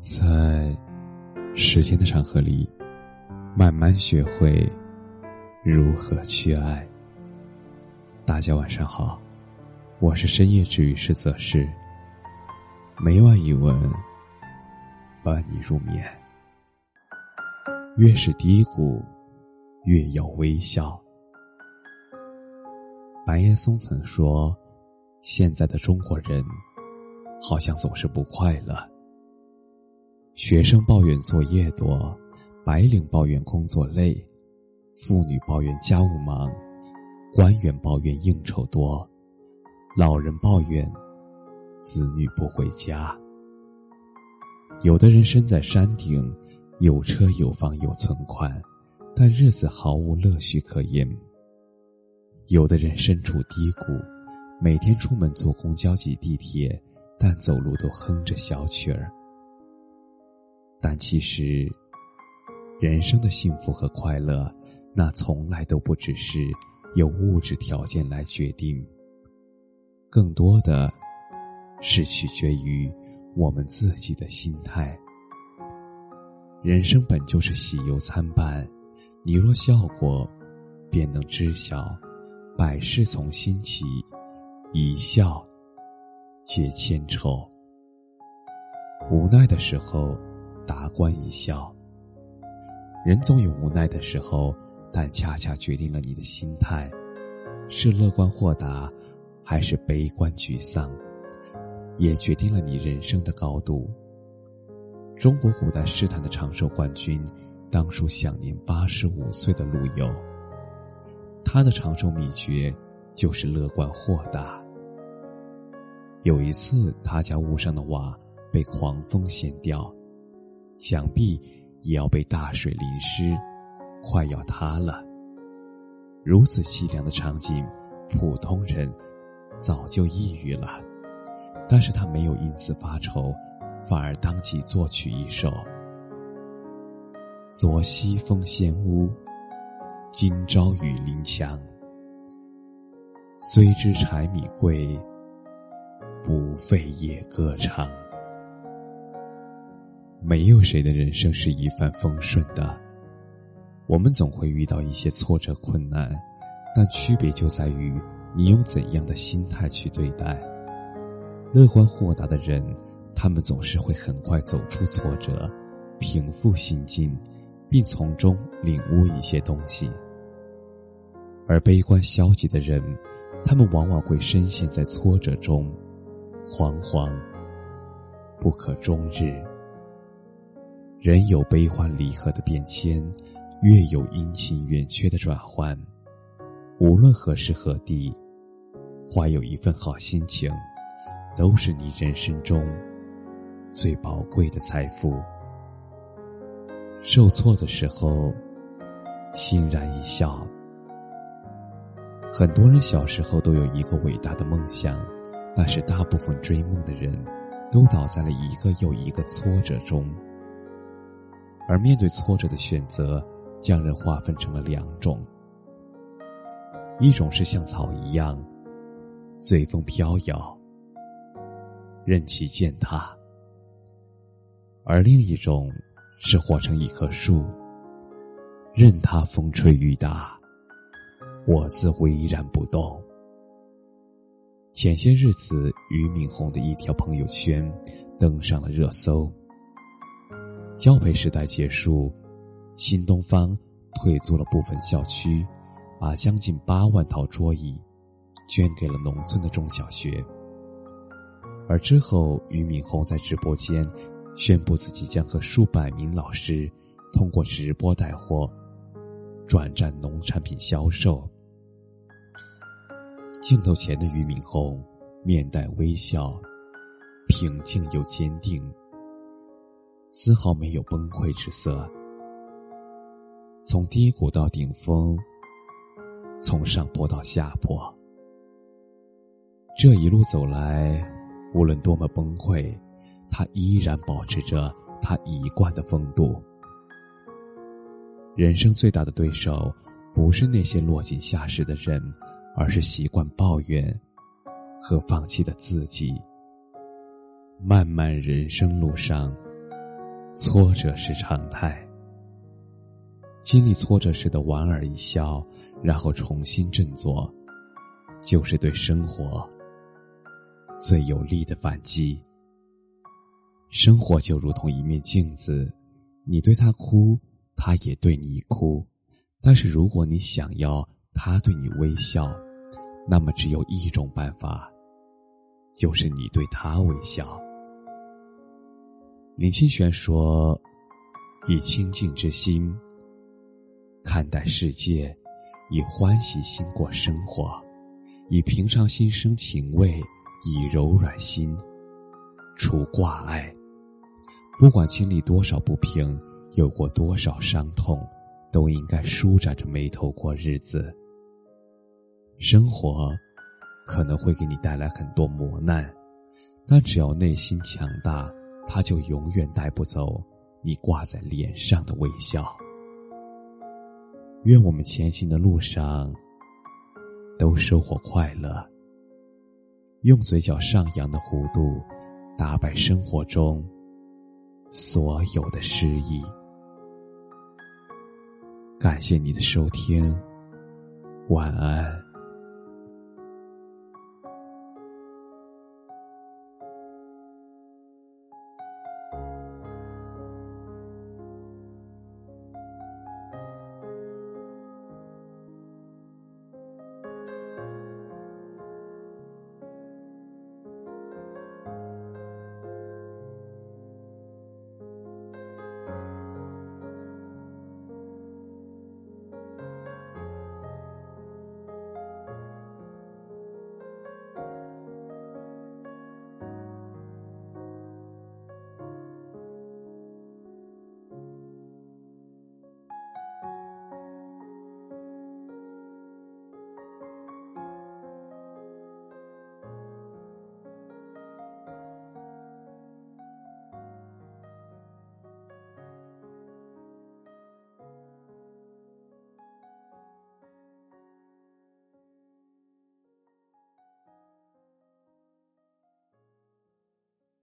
在时间的长河里，慢慢学会如何去爱。大家晚上好，我是深夜治愈师泽是。每晚一文伴你入眠。越是低谷，越要微笑。白岩松曾说：“现在的中国人，好像总是不快乐。”学生抱怨作业多，白领抱怨工作累，妇女抱怨家务忙，官员抱怨应酬多，老人抱怨子女不回家。有的人身在山顶，有车有房有存款，但日子毫无乐趣可言；有的人身处低谷，每天出门坐公交挤地铁，但走路都哼着小曲儿。但其实，人生的幸福和快乐，那从来都不只是由物质条件来决定，更多的是取决于我们自己的心态。人生本就是喜忧参半，你若笑过，便能知晓，百事从心起，一笑解千愁。无奈的时候。达观一笑。人总有无奈的时候，但恰恰决定了你的心态，是乐观豁达，还是悲观沮丧，也决定了你人生的高度。中国古代诗坛的长寿冠军，当属享年八十五岁的陆游。他的长寿秘诀就是乐观豁达。有一次，他家屋上的瓦被狂风掀掉。想必也要被大水淋湿，快要塌了。如此凄凉的场景，普通人早就抑郁了。但是他没有因此发愁，反而当即作曲一首：“昨夕风先屋，今朝雨淋墙。虽知柴米贵，不费夜歌长。”没有谁的人生是一帆风顺的，我们总会遇到一些挫折困难，但区别就在于你用怎样的心态去对待。乐观豁达的人，他们总是会很快走出挫折，平复心境，并从中领悟一些东西；而悲观消极的人，他们往往会深陷在挫折中，惶惶不可终日。人有悲欢离合的变迁，月有阴晴圆缺的转换。无论何时何地，怀有一份好心情，都是你人生中最宝贵的财富。受挫的时候，欣然一笑。很多人小时候都有一个伟大的梦想，但是大部分追梦的人，都倒在了一个又一个挫折中。而面对挫折的选择，将人划分成了两种：一种是像草一样随风飘摇，任其践踏；而另一种是活成一棵树，任它风吹雨打，我自巍然不动。前些日子，俞敏洪的一条朋友圈登上了热搜。教培时代结束，新东方退租了部分校区，把将近八万套桌椅捐给了农村的中小学。而之后，俞敏洪在直播间宣布自己将和数百名老师通过直播带货，转战农产品销售。镜头前的俞敏洪面带微笑，平静又坚定。丝毫没有崩溃之色。从低谷到顶峰，从上坡到下坡，这一路走来，无论多么崩溃，他依然保持着他一贯的风度。人生最大的对手，不是那些落井下石的人，而是习惯抱怨和放弃的自己。漫漫人生路上。挫折是常态。经历挫折时的莞尔一笑，然后重新振作，就是对生活最有力的反击。生活就如同一面镜子，你对他哭，他也对你哭。但是如果你想要他对你微笑，那么只有一种办法，就是你对他微笑。林清玄说：“以清净之心。”看待世界，以欢喜心过生活，以平常心生情味，以柔软心除挂碍。不管经历多少不平，有过多少伤痛，都应该舒展着眉头过日子。生活可能会给你带来很多磨难，但只要内心强大，它就永远带不走你挂在脸上的微笑。愿我们前行的路上都收获快乐，用嘴角上扬的弧度打败生活中所有的失意。感谢你的收听，晚安。